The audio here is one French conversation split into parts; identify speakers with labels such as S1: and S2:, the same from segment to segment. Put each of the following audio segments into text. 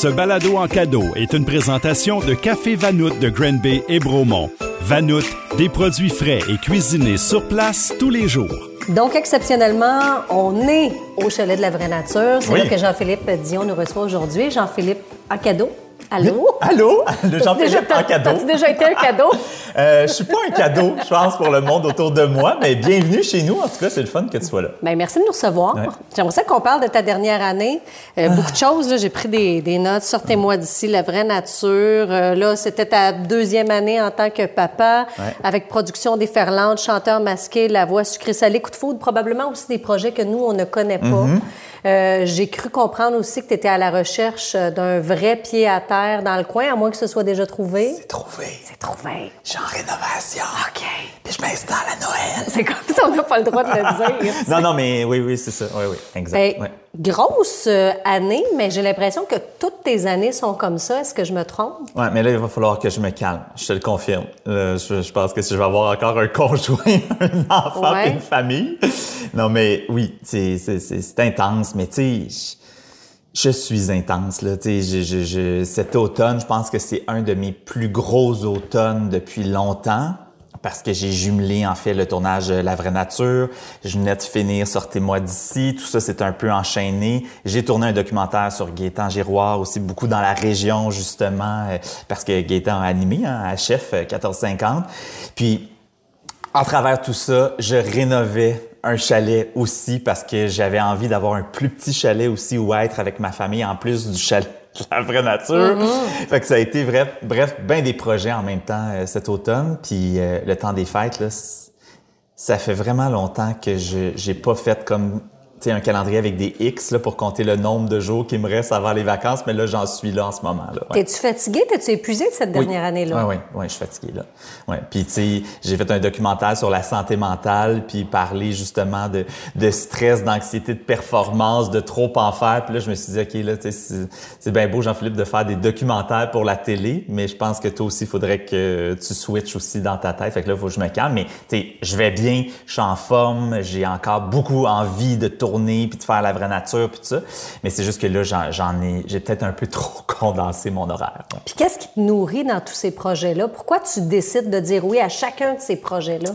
S1: Ce balado en cadeau est une présentation de Café Vanout de Granby et Bromont. Vanout, des produits frais et cuisinés sur place tous les jours.
S2: Donc, exceptionnellement, on est au chalet de la vraie nature. C'est
S3: Oui.
S2: là que Jean-Philippe Dion nous reçoit aujourd'hui. Jean-Philippe en cadeau. Allô?
S3: Allô? Le Jean-Philippe en cadeau.
S2: Déjà été un cadeau?
S3: Euh, je suis pas un cadeau, je pense, pour le monde autour de moi, mais bienvenue chez nous. En tout cas, c'est le fun que tu sois là.
S2: Bien, merci de nous recevoir.
S3: Ouais.
S2: J'aimerais ça qu'on parle de ta dernière année. Euh, Beaucoup de choses, j'ai pris des, des notes. Sortez-moi d'ici, la vraie nature. Euh, là, c'était ta deuxième année en tant que papa,
S3: Ouais.
S2: avec production déferlante, chanteur masqué, la voix sucrée-salée, coup de foudre, probablement aussi des projets que nous, on ne connaît pas.
S3: Mm-hmm.
S2: Euh, j'ai cru comprendre aussi que tu étais à la recherche euh, d'un vrai pied à terre dans le coin, à moins que ce soit déjà trouvé.
S3: C'est trouvé.
S2: C'est trouvé.
S3: Je suis en rénovation.
S2: OK.
S3: Puis je m'installe à Noël.
S2: C'est comme ça, on n'a pas le droit de le dire.
S3: Non, non, mais oui, oui, c'est ça. Oui, oui, exact.
S2: Ben,
S3: Ouais.
S2: Grosse euh, année, mais j'ai l'impression que toutes tes années sont comme ça. Est-ce que je me trompe?
S3: Ouais, mais là, il va falloir que je me calme. Je te le confirme. Euh, je, je pense que si je vais avoir encore un conjoint, un enfant
S2: Ouais.
S3: et une famille. Non, mais oui, c'est, c'est mais tu sais, je, suis intense, là. Je, cet automne, je pense que c'est un de mes plus gros automnes depuis longtemps. Parce que j'ai jumelé, en fait, le tournage La Vraie Nature. Je venais de finir Sortez-moi d'ici. Tout ça, c'est un peu enchaîné. J'ai tourné un documentaire sur Gaétan Giroir, aussi beaucoup dans la région, justement, euh, parce que Gaétan a animé, hein, à Chef euh, 1450. Puis, à travers tout ça, je rénovais un chalet aussi parce que j'avais envie d'avoir un plus petit chalet aussi où être avec ma famille en plus du chalet de la vraie nature. Fait que ça a été bref, bref, ben des projets en même temps euh, cet automne. Puis euh, le temps des fêtes, là, ça fait vraiment longtemps que je j'ai pas fait comme un calendrier avec des X là, pour compter le nombre de jours qui me reste avant les vacances, mais là, j'en suis là en ce moment. Là, ouais.
S2: T'es-tu fatigué? T'es-tu épuisé de cette dernière année-là?
S3: Oui, oui, oui, je suis fatigué là. Ouais. Puis tu sais, j'ai fait un documentaire sur la santé mentale, puis parler justement de, de stress, d'anxiété, de performance, de trop en faire. Puis là, je me suis dit, ok, là, c'est- c'est bien beau, Jean-Philippe, de faire des documentaires pour la télé, mais je pense que toi aussi, il faudrait que tu switches aussi dans ta tête. Fait que là, il faut que je me calme. Mais tu sais, je vais bien, je suis en forme, j'ai encore beaucoup envie de tourner, puis de faire la vraie nature, puis tout ça. Mais c'est juste que là, j'en ai, j'ai peut-être un peu trop condensé mon horaire. ouais.
S2: Puis qu'est-ce qui te nourrit dans tous ces projets-là? Pourquoi tu décides de dire oui à chacun de ces projets-là?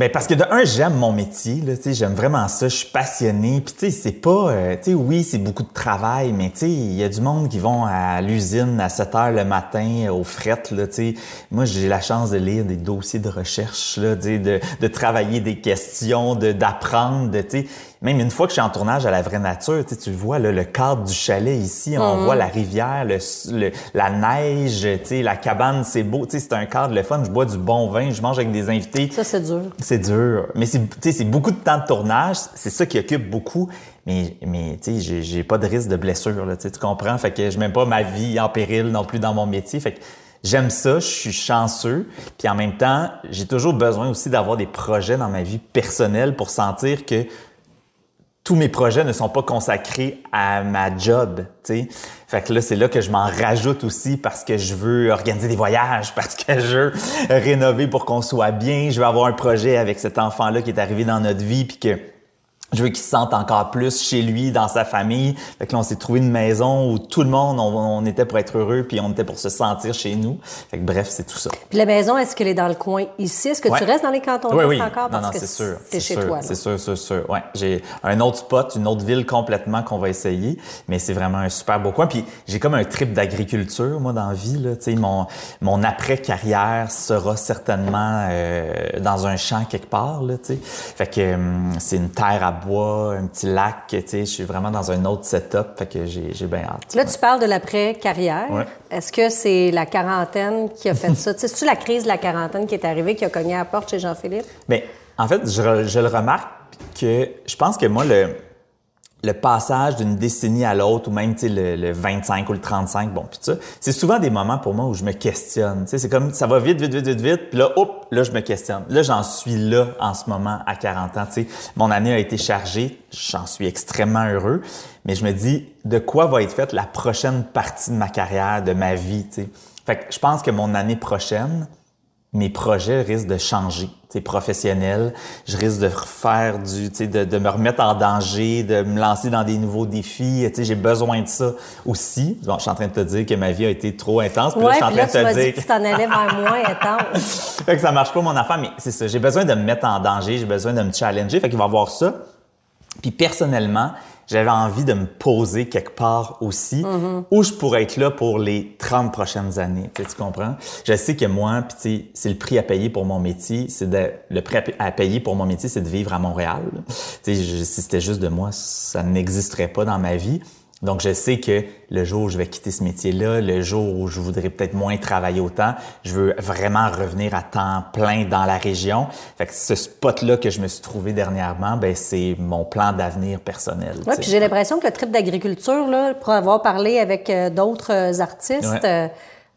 S3: Ben parce que de un, j'aime mon métier, là, j'aime vraiment ça, je suis passionné. Puis tu sais, c'est pas, euh, tu sais, oui, c'est beaucoup de travail, mais tu sais, il y a du monde qui vont à l'usine à 7 heures le matin au fret, là, tu sais. Moi, j'ai la chance de lire des dossiers de recherche, là, de, de travailler des questions, de d'apprendre, de, tu sais. Même une fois que je suis en tournage à la vraie nature, tu sais, tu le vois, là, le cadre du chalet ici, on voit la rivière, le, le- la neige, tu sais, la cabane, c'est beau, tu sais, c'est un cadre le fun. Je bois du bon vin, je mange avec des invités.
S2: Ça, c'est dur.
S3: C'est dur. Mais c'est, tu sais, c'est beaucoup de temps de tournage. C'est ça qui occupe beaucoup. Mais, mais tu sais, j'ai, pas de risque de blessure, là, tu sais, tu comprends? Fait que je mets pas ma vie en péril non plus dans mon métier. Fait que j'aime ça, je suis chanceux. Puis en même temps, j'ai toujours besoin aussi d'avoir des projets dans ma vie personnelle pour sentir que tous mes projets ne sont pas consacrés à ma job, tu sais. Fait que là, c'est là que je m'en rajoute aussi parce que je veux organiser des voyages, parce que je veux rénover pour qu'on soit bien. Je veux avoir un projet avec cet enfant-là qui est arrivé dans notre vie puis que je veux qu'il se sente encore plus chez lui, dans sa famille. Fait que là, on s'est trouvé une maison où tout le monde, on, on était pour être heureux puis on était pour se sentir chez nous. Fait que bref, c'est tout ça.
S2: Puis la maison, est-ce qu'elle est dans le coin ici? Est-ce que tu restes dans les cantons
S3: Oui, oui.
S2: encore?
S3: Non,
S2: Parce
S3: non, c'est sûr.
S2: C'est chez
S3: sûr,
S2: toi.
S3: C'est sûr, c'est sûr. Ouais, j'ai un autre spot, une autre ville complètement qu'on va essayer, mais c'est vraiment un super beau coin. Puis j'ai comme un trip d'agriculture moi dans la vie là. Tu sais, mon mon après carrière sera certainement euh, dans un champ quelque part là. Fait que hum, c'est une terre à bois, un petit lac. Tu sais, je suis vraiment dans un autre setup. Fait que j'ai bien hâte.
S2: Là, tu parles de l'après-carrière.
S3: Ouais.
S2: Est-ce que c'est la quarantaine qui a fait ça? C'est-tu la crise de la quarantaine qui est arrivée, qui a cogné à la porte chez Jean-Philippe?
S3: Mais en fait, je, je le remarque que je pense que moi, le, le passage d'une décennie à l'autre, ou même le, le 25 ou le 35, bon, puis ça, c'est souvent des moments pour moi où je me questionne. C'est comme ça va vite, vite, vite, vite, vite, puis là, hop, là, je me questionne. Là, j'en suis là en ce moment à 40 ans. Sais, Mon année a été chargée, j'en suis extrêmement heureux, mais je me dis, de quoi va être faite la prochaine partie de ma carrière, de ma vie? sais? Fait que je pense que mon année prochaine, mes projets risquent de changer, c'est professionnel. Je risque de refaire du, tu de, de, me remettre en danger, de me lancer dans des nouveaux défis. Tu j'ai besoin de ça aussi. Bon, je suis en train de te dire que ma vie a été trop intense.
S2: Puis là, je suis en train de te dire que tu t'en allais vers moins intense.
S3: fait que ça marche pas mon enfant, mais c'est ça. J'ai besoin de me mettre en danger, j'ai besoin de me challenger. Fait qu'il va avoir ça. Puis personnellement, j'avais envie de me poser quelque part aussi
S2: Mm-hmm.
S3: où je pourrais être là pour les 30 prochaines années. Tu, sais, tu comprends? Je sais que moi, puis tu sais, c'est le prix à payer pour mon métier, c'est de le prix à payer pour mon métier, c'est de vivre à Montréal. Tu sais, je- si c'était juste de moi, ça n'existerait pas dans ma vie. Donc, je sais que le jour où je vais quitter ce métier-là, le jour où je voudrais peut-être moins travailler autant, je veux vraiment revenir à temps plein dans la région. Fait que ce spot-là que je me suis trouvé dernièrement, ben c'est mon plan d'avenir personnel.
S2: Oui, puis j'ai l'impression que le trip d'agriculture, là, pour avoir parlé avec euh, d'autres euh, artistes,
S3: Ouais.
S2: euh,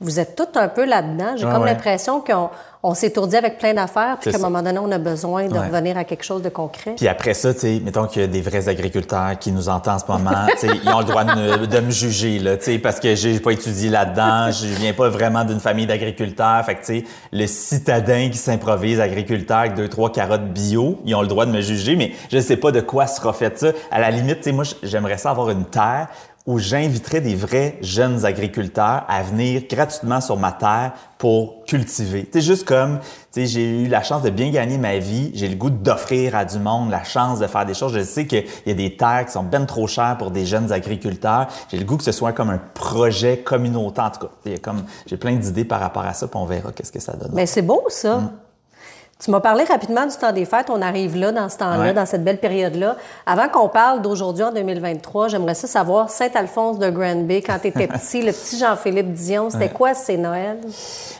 S2: vous êtes tous un peu là-dedans. J'ai
S3: Ouais,
S2: comme
S3: ouais.
S2: l'impression qu'on on s'étourdi avec plein d'affaires, puis qu'à un moment donné, on a besoin de
S3: Ouais.
S2: revenir à quelque chose de concret.
S3: Puis après ça, tu sais, mettons qu'il y a des vrais agriculteurs qui nous entendent en ce moment, tu sais, ils ont le droit de me, de me juger, là, tu sais, parce que j'ai pas étudié là-dedans, je viens pas vraiment d'une famille d'agriculteurs, fait que, tu sais, le citadin qui s'improvise agriculteur avec deux, trois carottes bio, ils ont le droit de me juger, mais je sais pas de quoi sera fait ça. À la limite, tu sais, moi, j'aimerais ça avoir une terre où j'inviterais des vrais jeunes agriculteurs à venir gratuitement sur ma terre pour cultiver. C'est juste comme, tu sais, j'ai eu la chance de bien gagner ma vie, j'ai le goût d'offrir à du monde la chance de faire des choses. Je sais qu'il y a des terres qui sont ben trop chères pour des jeunes agriculteurs. J'ai le goût que ce soit comme un projet communautaire. En tout cas, il y a comme, j'ai plein d'idées par rapport à ça, puis on verra qu'est-ce que ça donne.
S2: Mais c'est beau, ça.
S3: Mm.
S2: Tu m'as parlé rapidement du temps des fêtes. On arrive là, dans ce temps-là,
S3: Ouais.
S2: dans cette belle période-là. Avant qu'on parle d'aujourd'hui, en 2023, j'aimerais ça savoir, Saint-Alphonse de Granby, quand tu étais petit, le petit Jean-Philippe Dion, c'était quoi ces Noëls?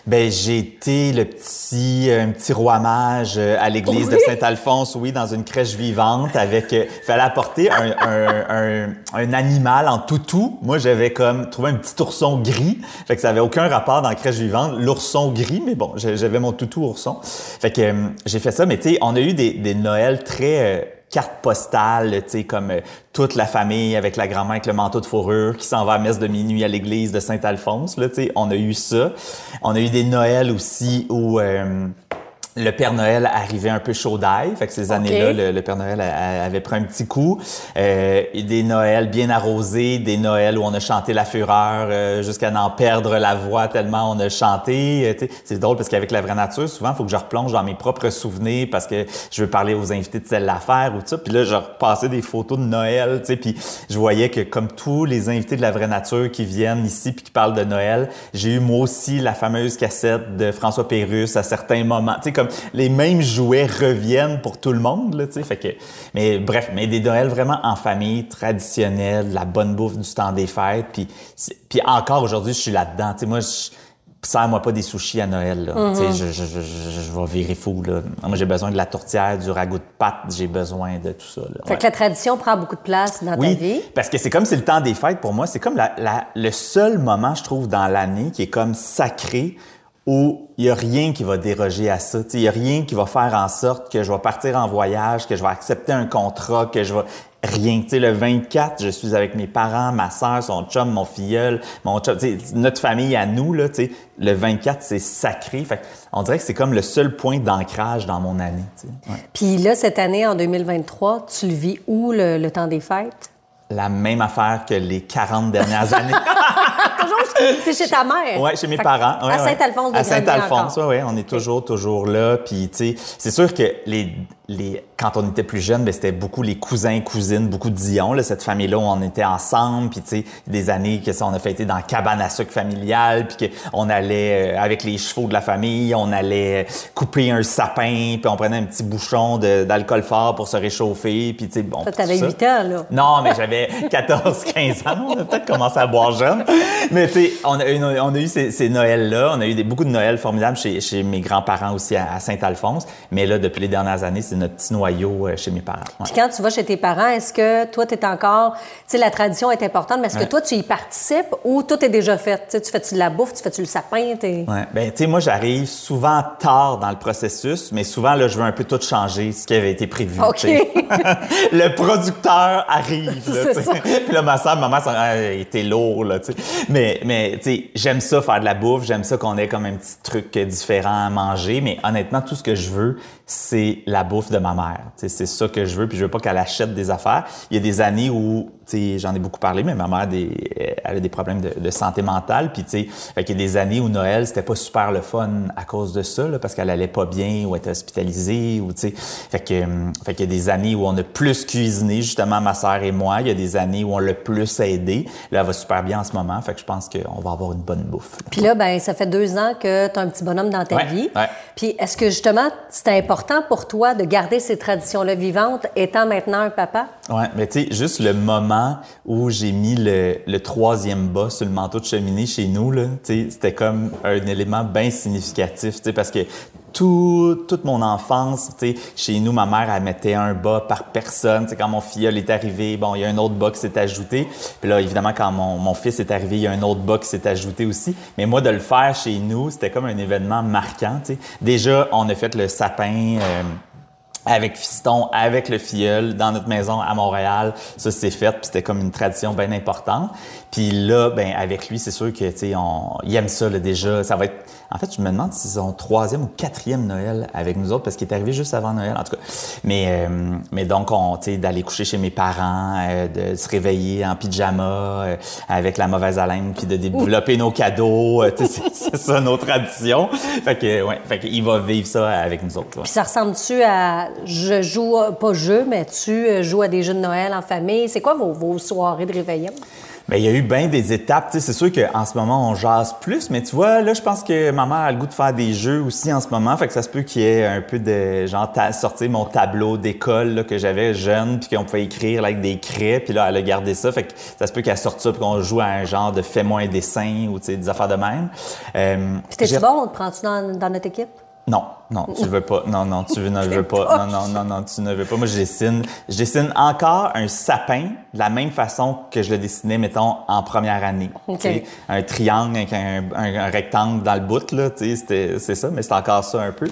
S3: Ben j'ai été le petit un petit roi mage euh, à l'église de. Saint-Alphonse, oui, dans une crèche vivante avec euh, fallait apporter un, un, un, un animal en toutou. Moi j'avais comme trouvé un petit ourson gris, fait que ça avait aucun rapport dans la crèche vivante, l'ourson gris, mais bon j'avais mon toutou ourson. Fait que euh, j'ai fait ça, mais tu sais on a eu des, des Noëls très euh, carte postale, tu sais, comme euh, toute la famille avec la grand-mère avec le manteau de fourrure qui s'en va à messe de minuit à l'église de Saint-Alphonse, là, tu sais, on a eu ça. On a eu des Noëls aussi où euh, le Père Noël arrivait un peu chaud d'ail, fait que ces années-là, le, le Père Noël a- a- avait pris un petit coup. Euh, des Noëls bien arrosés, des Noëls où on a chanté la fureur euh, jusqu'à n'en perdre la voix tellement on a chanté. Euh, c'est drôle parce qu'avec la vraie nature, souvent, il faut que je replonge dans mes propres souvenirs parce que je veux parler aux invités de telle affaire ou tout ça. Puis là, je repassais des photos de Noël, tu sais, puis je voyais que comme tous les invités de la vraie nature qui viennent ici puis qui parlent de Noël, j'ai eu moi aussi la fameuse cassette de François Pérusse à certains moments. Tu sais, comme les mêmes jouets reviennent pour tout le monde, là, tu sais. Fait que, mais bref, mais des Noëls vraiment en famille, traditionnels, la bonne bouffe du temps des fêtes. Puis, puis encore aujourd'hui, je suis là-dedans. Tu sais, moi, je, Sers-moi pas des sushis à Noël. Là. Sais, Je, je, je, je, je vais virer fou. Là. Moi, j'ai besoin de la tourtière, du ragoût de pâte. J'ai besoin de tout ça. Là.
S2: Fait
S3: Ouais.
S2: que la tradition prend beaucoup de place dans ta
S3: Oui,
S2: vie.
S3: parce que c'est comme c'est le temps des fêtes pour moi. C'est comme la, la- le seul moment, je trouve, dans l'année qui est comme sacré où il y a rien qui va déroger à ça. Il y a rien qui va faire en sorte que je vais partir en voyage, que je vais accepter un contrat, que je vais rien. Tu sais, le 24, je suis avec mes parents, ma sœur, son chum, mon filleul, mon chum, notre famille à nous là. Le 24, c'est sacré. Fait on dirait que c'est comme le seul point d'ancrage dans mon année.
S2: Puis là, cette année, en 2023, tu le vis où, le, le temps des fêtes?
S3: La même affaire que les 40 dernières années.
S2: C'est chez ta mère?
S3: Ouais, chez mes
S2: Fait
S3: parents. Ouais,
S2: à
S3: ouais.
S2: Saint-Alphonse de
S3: À Saint-Alphonse,
S2: encore.
S3: ouais, ouais, on est toujours, toujours là. Puis, tu sais, c'est sûr que les, les, quand on était plus jeune, ben, c'était beaucoup les cousins, cousines, beaucoup de Dion, là, cette famille-là où on était ensemble. Puis, tu sais, des années que ça, on a fêté dans la cabane à sucre familiale, puis qu'on allait, euh, avec les chevaux de la famille, on allait couper un sapin, puis on prenait un petit bouchon d'alcool fort pour se réchauffer. Puis, tu sais, bon.
S2: Toi, t'avais
S3: ça.
S2: 8 ans, là.
S3: Non, mais j'avais 14, 15 ans. On a peut-être commencé à boire jeune. Mais tu sais, on a, eu- on a eu ces, ces Noëls-là. On a eu des, beaucoup de Noëls formidables chez, chez mes grands-parents aussi à, à Saint-Alphonse. Mais là, depuis les dernières années, c'est notre petit noyau euh, chez mes parents. Ouais.
S2: Puis quand tu vas chez tes parents, est-ce que toi, tu es encore. Tu sais, la tradition est importante, mais est-ce que toi, tu y participes ou tout est déjà fait? Tu fais-tu de la bouffe, tu fais-tu le sapin?
S3: Ouais. Ben, tu sais, moi, j'arrive souvent tard dans le processus, mais souvent, là, je veux un peu tout changer ce qui avait été prévu.
S2: OK.
S3: le producteur arrive, là,
S2: ça.
S3: Puis là, ma soeur, ma mère, ça a été lourd, là, tu sais. mais, mais tu sais, j'aime ça faire de la bouffe, j'aime ça qu'on ait comme un petit truc différent à manger, mais honnêtement, tout ce que je veux, c'est la bouffe de ma mère. C'est ça que je veux, puis je veux pas qu'elle achète des affaires. Il y a des années où, tu sais, j'en ai beaucoup parlé, mais ma mère, des, elle a des problèmes de, de santé mentale, puis tu sais, fait qu'il y a des années où Noël, c'était pas super le fun à cause de ça, là, parce qu'elle allait pas bien ou était hospitalisée, ou tu sais, fait que, fait qu'il y a des années où on a plus cuisiné, justement, ma sœur et moi. Il y a des années où on l'a plus aidé. Là, elle va super bien en ce moment, fait que je pense qu'on va avoir une bonne bouffe.
S2: Puis là, ben ça fait deux ans que tu as un petit bonhomme dans ta vie. Puis est-ce que justement, c'est important pour toi de garder ces traditions-là vivantes, étant maintenant un papa?
S3: Oui, mais tu sais, juste le moment où j'ai mis le, le, troisième bas sur le manteau de cheminée chez nous, c'était comme un élément bien significatif, tu sais, parce que tout, toute mon enfance, tu sais, chez nous, ma mère, elle mettait un bas par personne. Tu sais, quand mon filleul est arrivé, bon, il y a un autre bas qui s'est ajouté. Puis là, évidemment, quand mon, mon fils est arrivé, il y a un autre bas qui s'est ajouté aussi. Mais moi, de le faire chez nous, c'était comme un événement marquant, tu sais. Déjà, on a fait le sapin... Euh, avec Fiston, avec le filleul, dans notre maison à Montréal. Ça, c'est fait, puis c'était comme une tradition bien importante. Puis là, ben avec lui, c'est sûr que, tu on, il aime ça, là, déjà. Ça va être... En fait, je me demande si c'est son troisième ou quatrième Noël avec nous autres, parce qu'il est arrivé juste avant Noël, en tout cas. Mais, euh, mais donc, on, tu sais, d'aller coucher chez mes parents, euh, de se réveiller en pyjama, euh, avec la mauvaise haleine, puis de développer nos cadeaux. tu sais, c'est ça, nos traditions. Fait que, ouais, fait qu'il va vivre ça avec nous autres.
S2: Puis ça ressemble-tu à je joue, pas jeu, mais tu joues à des jeux de Noël en famille. C'est quoi vos, vos soirées de réveillon?
S3: Bien, il y a eu bien des étapes. C'est sûr qu'en ce moment, on jase plus, mais tu vois, là, je pense que ma mère a le goût de faire des jeux aussi en ce moment. Fait que ça se peut qu'il y ait un peu de, genre, sortir mon tableau d'école que j'avais jeune, puis qu'on pouvait écrire avec des craies, puis là, elle a gardé ça. Fait que ça se peut qu'elle sorte ça, puis qu'on joue à un genre de fais-moi un dessin ou, des affaires de même.
S2: Euh, puis t'es-tu bon? On te prends-tu dans, dans notre équipe?
S3: Non, non, tu veux pas. Non, non, tu ne veux pas. Non, non, non, non, tu ne veux pas. Moi, je dessine. Je dessine encore un sapin de la même façon que je le dessinais, mettons, en première année. Un triangle avec un, un, rectangle dans le bout, là, tu sais, c'est ça, mais c'est encore ça un peu.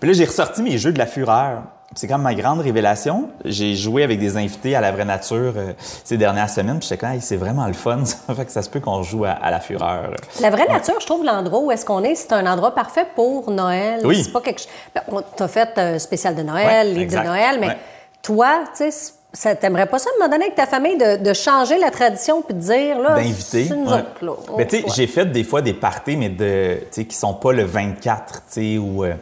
S3: Puis là, j'ai ressorti mes jeux de la fureur c'est comme ma grande révélation. J'ai joué avec des invités à la vraie nature euh, ces dernières semaines, puis j'étais comme, c'est vraiment le fun. Ça fait que ça se peut qu'on joue à, la fureur.
S2: La vraie nature, je trouve l'endroit où est-ce qu'on est, c'est un endroit parfait pour Noël.
S3: Oui.
S2: C'est pas quelque chose. Ben, t'as fait un spécial de Noël, ouais, de Noël, mais toi, tu sais, t'aimerais pas ça, à un moment donné, avec ta famille, de, changer la tradition puis de dire, là,
S3: d'inviter. Mais tu sais, j'ai fait des fois des parties, mais de, tu sais, qui sont pas le 24, tu sais, ou. Euh,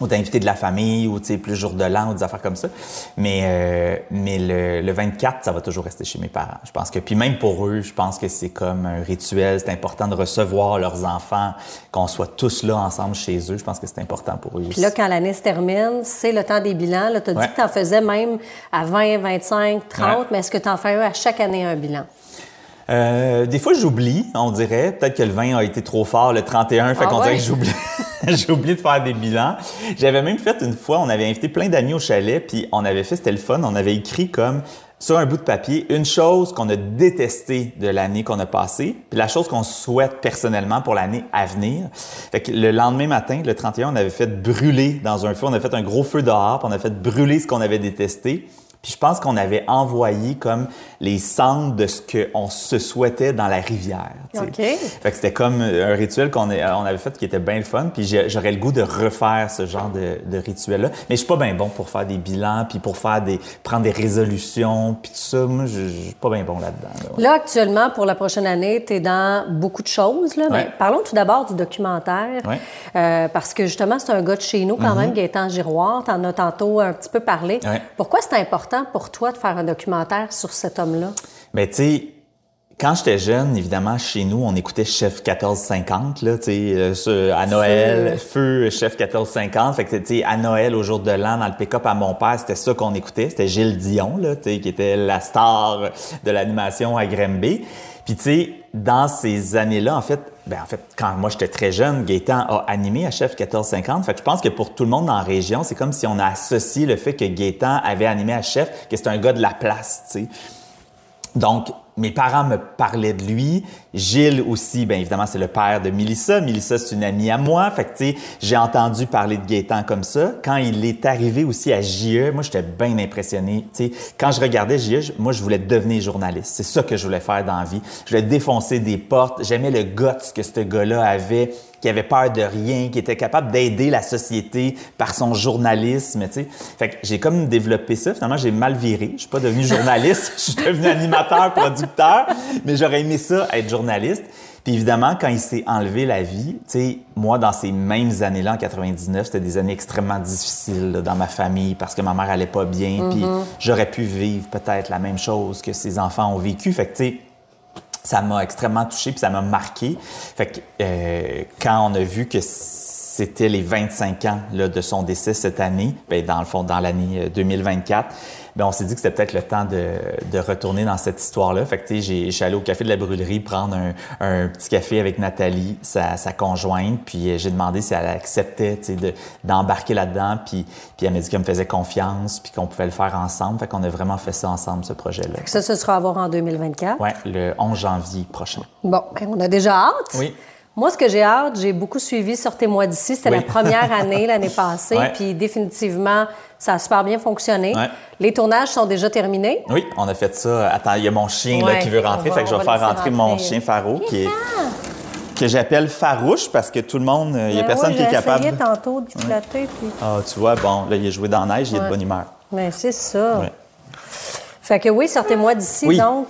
S3: ou d'inviter de la famille, ou tu sais, plus jour de l'an, ou des affaires comme ça. Mais, euh, mais le, le, 24, ça va toujours rester chez mes parents. Je pense que, puis même pour eux, je pense que c'est comme un rituel. C'est important de recevoir leurs enfants, qu'on soit tous là ensemble chez eux. Je pense que c'est important pour eux
S2: Puis là, quand l'année se termine, c'est le temps des bilans. Là, tu as dit que tu en faisais même à 20, 25, 30, mais est-ce que tu en fais à chaque année un bilan?
S3: Euh, des fois, j'oublie, on dirait. Peut-être que le 20 a été trop fort le 31, fait ah qu'on dirait que j'oublie. J'ai oublié de faire des bilans. J'avais même fait une fois, on avait invité plein d'amis au chalet, puis on avait fait, c'était le fun, on avait écrit comme sur un bout de papier une chose qu'on a détestée de l'année qu'on a passée, puis la chose qu'on souhaite personnellement pour l'année à venir. Fait que le lendemain matin, le 31, on avait fait brûler dans un feu, on a fait un gros feu dehors, puis on a fait brûler ce qu'on avait détesté. Puis je pense qu'on avait envoyé comme les cendres de ce qu'on se souhaitait dans la rivière.
S2: OK.
S3: Fait que c'était comme un rituel qu'on on avait fait qui était bien le fun. Puis j'aurais le goût de refaire ce genre de, de rituel-là. Mais je suis pas bien bon pour faire des bilans, puis pour faire des prendre des résolutions, puis tout ça. Moi, je, suis pas bien bon là-dedans.
S2: Là, actuellement, pour la prochaine année, tu es dans beaucoup de choses. Là, mais parlons tout d'abord du documentaire. Euh, parce que justement, c'est un gars de chez nous quand mm-hmm. même, Gaétan Giroir. Tu en as tantôt un petit peu parlé. Pourquoi c'est important pour toi de faire un documentaire sur cet homme-là?
S3: Sais, quand j'étais jeune, évidemment, chez nous, on écoutait Chef 1450, là, tu sais, euh, à Noël, Feu, Chef 1450. Fait que, tu sais, à Noël, au jour de l'an, dans le pick-up à mon père, c'était ça qu'on écoutait. C'était Gilles Dion, là, tu sais, qui était la star de l'animation à Grimby. Puis, tu sais, dans ces années-là, en fait, ben en fait, quand moi j'étais très jeune, Gaétan a animé à Chef 1450. Fait que je pense que pour tout le monde la région, c'est comme si on a associé le fait que Gaétan avait animé à Chef, que c'est un gars de la place, tu sais. Donc, mes parents me parlaient de lui. Gilles aussi, bien évidemment, c'est le père de Milissa. Milissa, c'est une amie à moi. Fait que, tu sais, j'ai entendu parler de Gaétan comme ça. Quand il est arrivé aussi à JE, moi, j'étais bien impressionné. Tu sais, quand je regardais JE, moi, je voulais devenir journaliste. C'est ça que je voulais faire dans la vie. Je voulais défoncer des portes. J'aimais le guts que ce gars-là avait qui avait peur de rien, qui était capable d'aider la société par son journalisme, tu sais. Fait que j'ai comme développé ça. Finalement, j'ai mal viré. Je suis pas devenu journaliste. je suis devenu animateur, producteur. Mais j'aurais aimé ça, être journaliste. Puis évidemment, quand il s'est enlevé la vie, tu sais, moi, dans ces mêmes années-là, en 99, c'était des années extrêmement difficiles dans ma famille parce que ma mère allait pas bien. Puis mm-hmm. j'aurais pu vivre peut-être la même chose que ses enfants ont vécu. Fait que, tu sais, ça m'a extrêmement touché puis ça m'a marqué. Fait que euh, quand on a vu que c'était les 25 ans là, de son décès cette année, bien, dans le fond, dans l'année 2024, ben on s'est dit que c'était peut-être le temps de, de, retourner dans cette histoire-là. Fait que, tu sais, suis allé au café de la brûlerie prendre un, un petit café avec Nathalie, sa, sa conjointe, puis euh, j'ai demandé si elle acceptait, tu sais, d'embarquer là-dedans, puis, puis elle m'a dit qu'elle me faisait confiance, puis qu'on pouvait le faire ensemble. Fait qu'on a vraiment fait ça ensemble, ce projet-là.
S2: Ça, ce sera à voir en 2024?
S3: Oui, le 11 janvier prochain.
S2: Bon, ben, on a déjà hâte.
S3: Oui.
S2: Moi, ce que j'ai hâte, j'ai beaucoup suivi Sortez-moi d'ici. C'était la première année l'année passée. Puis définitivement, ça a super bien fonctionné. Les tournages sont déjà terminés.
S3: Oui, on a fait ça. Attends, il y a mon chien là, qui veut rentrer. fait que je vais faire rentrer, mon chien Faro qui est que j'appelle farouche parce que tout le monde, il n'y a ben personne qui est capable.
S2: J'ai tantôt de flatter. Puis...
S3: Ah, tu vois, bon, là, il a joué dans la neige, il est de bonne humeur.
S2: Mais c'est ça. Fait que oui, sortez-moi d'ici, donc.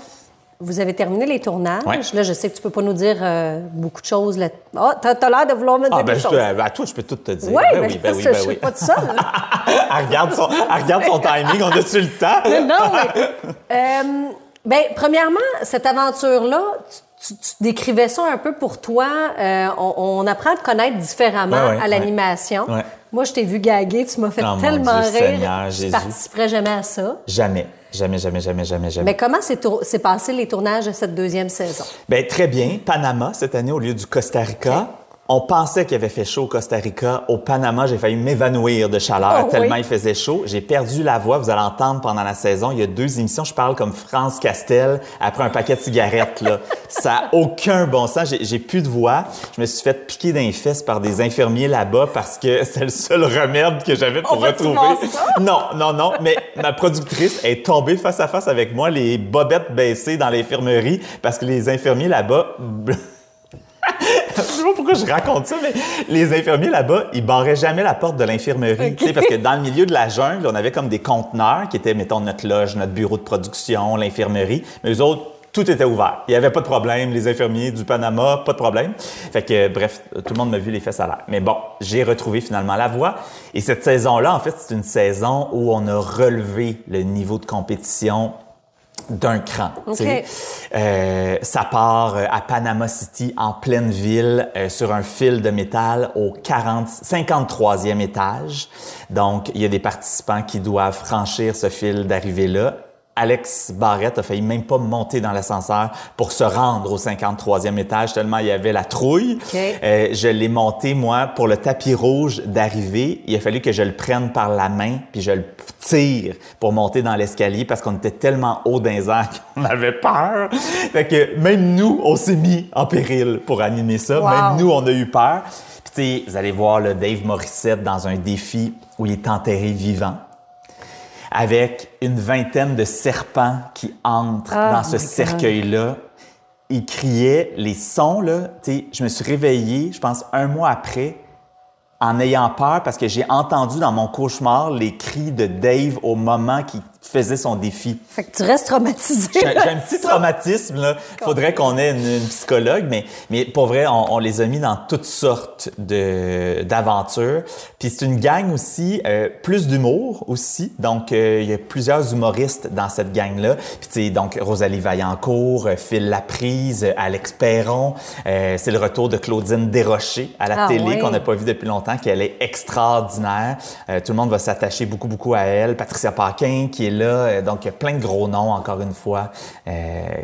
S2: Vous avez terminé les tournages. Là, je sais que tu peux pas nous dire euh, beaucoup de choses. Là. Oh, t'as, as, l'air de vouloir me dire ah,
S3: ben,
S2: des choses.
S3: à toi, je peux tout te dire.
S2: Oui, ben, oui, ben, oui, ben, je, suis pas de ça.
S3: elle, regarde son, elle regarde son timing. On a-tu le temps?
S2: non, mais... Euh, ben, premièrement, cette aventure-là, tu, décrivais ça un peu pour toi. Euh, on, apprend à te connaître différemment à l'animation. Moi, je t'ai vu gaguer. Tu m'as fait oh, tellement rire. Seigneur, tu participerais jamais à ça.
S3: Jamais. Jamais, jamais, jamais, jamais, jamais.
S2: Mais comment s'est passé les tournages de cette deuxième saison?
S3: Bien, très bien. Panama, cette année, au lieu du Costa Rica. On pensait qu'il avait fait chaud au Costa Rica. Au Panama, j'ai failli m'évanouir de chaleur oh, tellement il faisait chaud. J'ai perdu la voix. Vous allez entendre pendant la saison. Il y a deux émissions. Je parle comme France Castel après un paquet de cigarettes. Là. Ça n'a aucun bon sens. J'ai plus de voix. Je me suis fait piquer d'un fesses par des infirmiers là-bas parce que c'est le seul remède que j'avais pour retrouver. Non, non, non. Mais ma productrice est tombée face à face avec moi, les bobettes baissées dans l'infirmerie parce que les infirmiers là-bas sais pas pourquoi je raconte ça, mais les infirmiers là-bas, ils barraient jamais la porte de l'infirmerie. Parce que dans le milieu de la jungle, on avait comme des conteneurs qui étaient, mettons, notre loge, notre bureau de production, l'infirmerie. Mais eux autres, tout était ouvert. Il n'y avait pas de problème. Les infirmiers du Panama, pas de problème. Fait que, bref, tout le monde m'a vu les fesses à l'air. Mais bon, j'ai retrouvé finalement la voie. Et cette saison-là, en fait, c'est une saison où on a relevé le niveau de compétition d'un cran. Euh, ça part euh, à Panama City, en pleine ville, euh, sur un fil de métal au 40, 53e étage. Donc, il y a des participants qui doivent franchir ce fil d'arrivée-là Alex Barrette a failli même pas monter dans l'ascenseur pour se rendre au 53e étage tellement il y avait la trouille. Euh, je l'ai monté, moi, pour le tapis rouge d'arrivée. Il a fallu que je le prenne par la main puis je le tire pour monter dans l'escalier parce qu'on était tellement haut dans les qu'on avait peur. fait que même nous, on s'est mis en péril pour animer ça. Même nous, on a eu peur. Puis vous allez voir le Dave Morissette dans un défi où il est enterré vivant avec une vingtaine de serpents qui entrent oh dans ce cercueil-là. Il criait les sons, là. Je me suis réveillé, je pense, un mois après, en ayant peur parce que j'ai entendu dans mon cauchemar les cris de Dave au moment qui faisait son défi.
S2: Fait que tu restes traumatisé.
S3: J'ai un petit traumatisme. Là. Faudrait qu'on ait une, psychologue, mais, mais pour vrai, on, les a mis dans toutes sortes de d'aventures. Puis c'est une gang aussi, euh, plus d'humour aussi. Donc, euh, il y a plusieurs humoristes dans cette gang-là. Puis tu sais, donc Rosalie Vaillancourt, euh, Phil Laprise, Alex Perron. c'est le retour de Claudine Desrochers à la ah télé qu'on n'a pas vu depuis longtemps, qu'elle est extraordinaire. tout le monde va s'attacher beaucoup, beaucoup à elle. Patricia Paquin, qui est là. Euh, donc, il y a plein de gros noms, encore une fois, euh,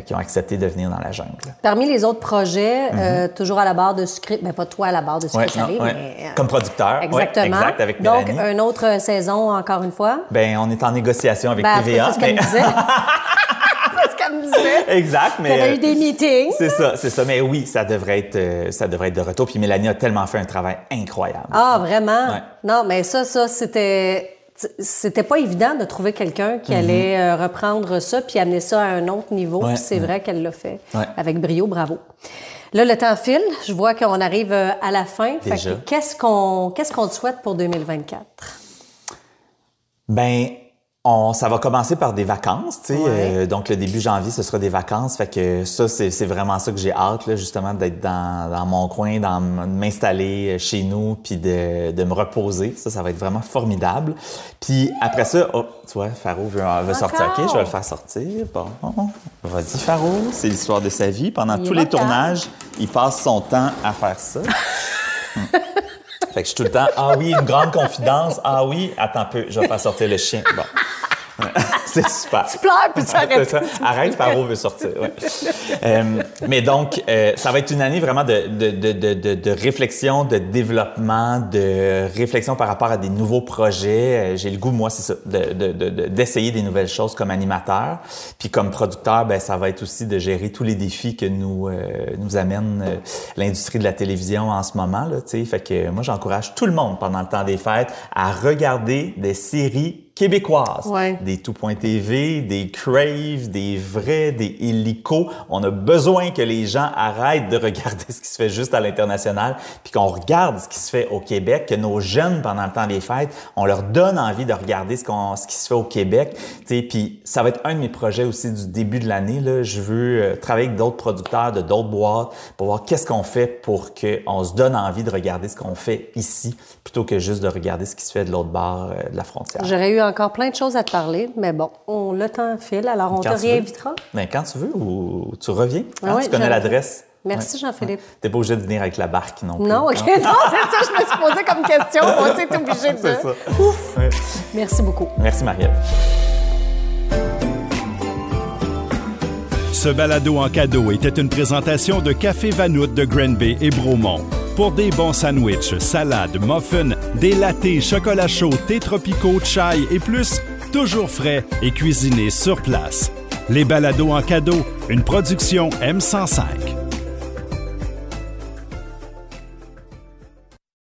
S3: qui ont accepté de venir dans la jungle.
S2: Parmi les autres projets, euh, mhm. toujours à la barre de sucré, mais pas toi à la barre de sucré salé,
S3: mais... Comme producteur.
S2: Exactement.
S3: exact, avec
S2: Donc, une autre saison, encore une fois.
S3: Ben, on est en négociation avec ben, TVA.
S2: C'est ce qu'elle me disait.
S3: Exact, mais.
S2: T'avais eu des meetings.
S3: C'est ça, c'est ça. Mais oui, ça devrait être, ça devrait être de retour. Puis Mélanie a tellement fait un travail incroyable.
S2: Ah, vraiment? Non, mais ça, ça, c'était c'était pas évident de trouver quelqu'un qui mhm. allait euh, reprendre ça puis amener ça à un autre niveau. c'est vrai qu'elle l'a fait avec brio, bravo. Là, le temps file. Je vois qu'on arrive euh, à la fin. Qu'est-ce qu'on qu'est-ce qu'on te souhaite pour 2024?
S3: Ben, on, ça va commencer par des vacances, tu sais. Euh, donc le début janvier, ce sera des vacances. Fait que ça, c'est vraiment ça que j'ai hâte, là, justement, d'être dans, dans, mon coin, dans m'installer euh, chez nous, puis de, de, me reposer. Ça, ça va être vraiment formidable. Puis après ça, oh, tu vois, Faro veut, veut sortir. OK, je vais le faire sortir. Bon, vas-y, Faro. C'est l'histoire de sa vie. Pendant tous les tournages, il passe son temps à faire ça. Fait que je suis tout le temps, ah oui, une grande confidence, ah oui, attends un peu, je vais faire sortir le chien. Bon. c'est super.
S2: Tu pleures puis tu arrêtes.
S3: Arrête, Faro veut sortir. Ouais. Euh, mais donc, euh, ça va être une année vraiment de, de, de, de, réflexion, de développement, de réflexion par rapport à des nouveaux projets. Euh, j'ai le goût, moi, c'est ça, d'essayer des nouvelles choses comme animateur. Puis comme producteur, ben, ça va être aussi de gérer tous les défis que nous, nous amène l'industrie de la télévision en ce moment. Là, fait que moi, j'encourage tout le monde pendant le temps des fêtes à regarder des séries québécoises. Des Des Crave, des vrais, des hélicos. On a besoin que les gens arrêtent de regarder ce qui se fait juste à l'international, puis qu'on regarde ce qui se fait au Québec, que nos jeunes, pendant le temps des fêtes, on leur donne envie de regarder ce, qu'on, ce qui se fait au Québec. Puis ça va être un de mes projets aussi du début de l'année. Je veux euh, travailler avec d'autres producteurs de d'autres boîtes pour voir qu'est-ce qu'on fait pour qu'on se donne envie de regarder ce qu'on fait ici, plutôt que juste de regarder ce qui se fait de l'autre bord euh, de la frontière.
S2: J'aurais eu encore plein de choses à te parler, mais bon, on, le temps file, alors on te réinvitera.
S3: Mais quand tu veux ou tu reviens, ah tu connais l'adresse.
S2: Merci, Jean-Philippe. Tu
S3: n'es pas obligé de venir avec la barque non plus.
S2: Non, OK. Non, c'est ça, je me suis posé comme question. On est obligé de.
S3: C'est ça.
S2: Ouf. Merci beaucoup.
S3: Merci, Marielle.
S1: Ce balado en cadeau était une présentation de Café Vanout de Granby et Bromont. Pour des bons sandwichs, salades, muffins, des latés, chocolat chaud, thé tropicaux, chai et plus, toujours frais et cuisinés sur place. Les balados en cadeau, une production M105.